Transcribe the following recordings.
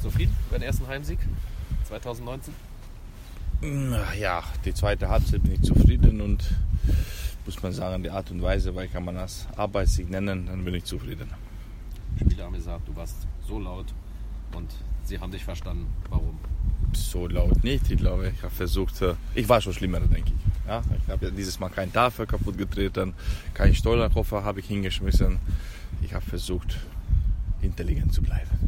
Zufrieden über den ersten Heimsieg 2019? Ja, die zweite Halbzeit bin ich zufrieden und muss man sagen, die Art und Weise, weil kann man das Arbeitssieg nennen, dann bin ich zufrieden. Spieler haben gesagt, du warst so laut und sie haben dich verstanden. Warum? So laut nicht. Ich glaube, ich habe versucht, ich war schon schlimmer, denke ich. Ja, ich habe ja dieses Mal keinen Tafel kaputt getreten, keinen Stollerkoffer habe ich hingeschmissen. Ich habe versucht, intelligent zu bleiben.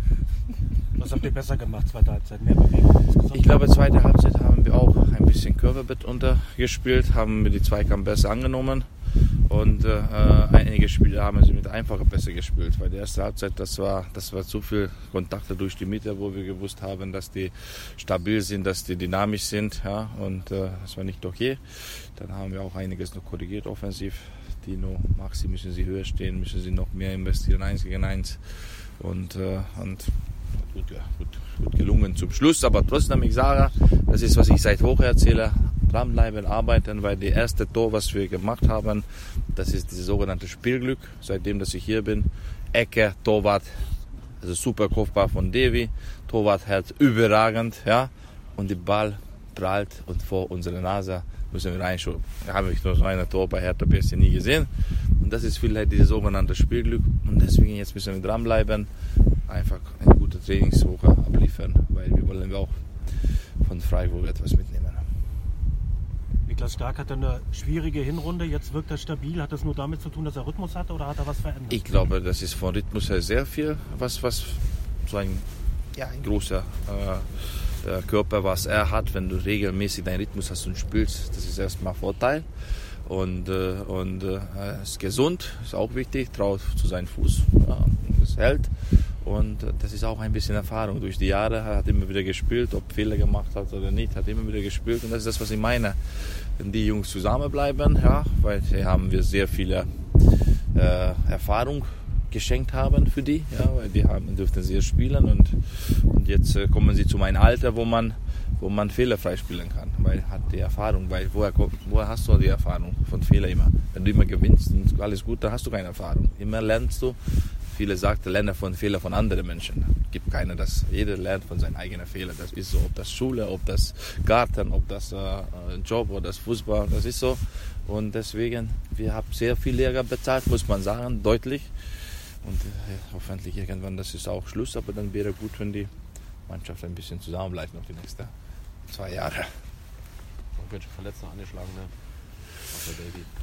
Was habt ihr besser gemacht, zweite Halbzeit? Mehr Bewegung? Ich glaube, zweite Halbzeit haben wir auch ein bisschen Curvebett untergespielt, haben wir die Zweikampf besser angenommen und äh, einige Spiele haben sie mit einfacher besser gespielt, weil die erste Halbzeit, das war, das war zu viel Kontakte durch die Mitte, wo wir gewusst haben, dass die stabil sind, dass die dynamisch sind, ja, und äh, das war nicht okay. Dann haben wir auch einiges noch korrigiert offensiv. Dino, Maxi müssen sie höher stehen, müssen sie noch mehr investieren, eins gegen eins und, äh, und gut, gut, gut gelungen zum Schluss. Aber trotzdem, ich sage, das ist, was ich seit Woche erzähle, dranbleiben, arbeiten, weil die erste Tor, was wir gemacht haben, das ist dieses sogenannte Spielglück, seitdem, dass ich hier bin. Ecke, Torwart, also super Kopfball von Devi, Torwart hält überragend, ja, und der Ball prallt und vor unserer Nase müssen wir reinschauen. Da habe ich nur so ein Tor bei Hertha BSC nie gesehen. Und das ist vielleicht dieses sogenannte Spielglück. Und deswegen jetzt müssen wir dranbleiben, einfach eine gute Trainingswoche abliefern, weil wir wollen auch von Freiburg etwas mitnehmen. Niklas Stark hatte eine schwierige Hinrunde, jetzt wirkt er stabil. Hat das nur damit zu tun, dass er Rhythmus hatte oder hat er was verändert? Ich glaube, das ist von Rhythmus her sehr viel, was, was so ein, ja, ein großer äh, Körper, was er hat, wenn du regelmäßig deinen Rhythmus hast und spielst, das ist erstmal Vorteil. Und, äh, und äh, er ist gesund, ist auch wichtig, traut zu seinem Fuß, ja, das hält. Und das ist auch ein bisschen Erfahrung. Durch die Jahre er hat immer wieder gespielt, ob Fehler gemacht hat oder nicht, hat immer wieder gespielt. Und das ist das, was ich meine. Wenn die Jungs zusammenbleiben, ja, weil hier haben wir sehr viele äh, Erfahrung geschenkt haben für die, ja, weil die haben, dürften sehr spielen und, und jetzt äh, kommen sie zu meinem Alter, wo man, wo man fehlerfrei spielen kann, weil hat die Erfahrung, weil woher, woher hast du die Erfahrung von Fehler immer? Wenn du immer gewinnst und alles gut, dann hast du keine Erfahrung. Immer lernst du. Viele sagen, lerne von Fehlern von anderen Menschen. Gibt keiner das. Jeder lernt von seinen eigenen Fehlern. Das ist so, ob das Schule, ob das Garten, ob das äh, äh, Job oder das Fußball, das ist so. Und deswegen, wir haben sehr viel Lehrer bezahlt, muss man sagen, deutlich. Und äh, hoffentlich irgendwann, das ist auch Schluss, aber dann wäre gut, wenn die Mannschaft ein bisschen zusammenbleibt noch die nächsten zwei Jahre. Irgendwelche Verletzte angeschlagen, ne?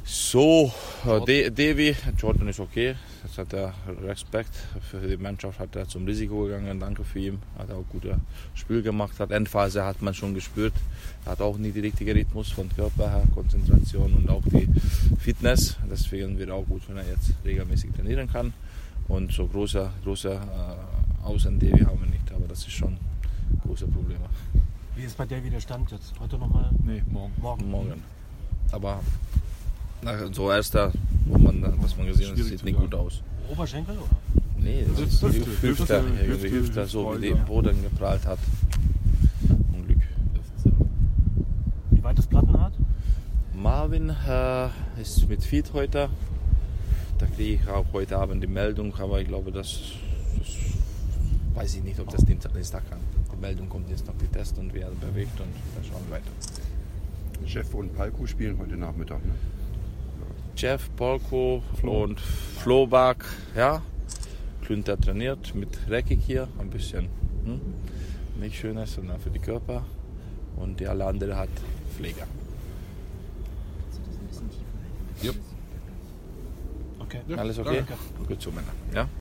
So, äh, De Devi, Jordan ist okay. Das hat er Respekt für die Mannschaft, hat er zum Risiko gegangen. Danke für ihn. Hat auch gutes Spiel gemacht. Hat Endphase hat man schon gespürt. Hat auch nicht den richtigen Rhythmus von Körper her, Konzentration und auch die Fitness. Deswegen wäre auch gut, wenn er jetzt regelmäßig trainieren kann. Und so große, große äh, Außen Devi haben wir nicht, aber das ist schon ein großes Problem. Wie ist bei Davy der Stand jetzt? Heute nochmal? Nee, morgen. Morgen. Morgen. Aber na, so erster, wo man, was man gesehen hat, sieht nicht gut aus. Oberschenkel oder? Nee, das ist Hüfte, Hüfte, Hüfte, Hüfte, Hüfte, Hüfte, so wie der Boden geprallt hat. Unglück. Wie weit ist Plattenhardt? Marvin äh, ist mit Feed heute. Da kriege ich auch heute Abend die Meldung, aber ich glaube, das, das weiß ich nicht, ob das Dienstag kann. Die Meldung kommt jetzt noch die Test und wer bewegt und dann schauen wir weiter. Jeff und Palko spielen heute Nachmittag. Ne? Jeff, Polko Flo. und Flobak, ja. Klünter trainiert mit Reckig hier, ein bisschen hm? nicht schönes, sondern für die Körper. Und die alle andere hat Pfleger. Okay. Alles okay? danke. Gut so, Männer. Ja?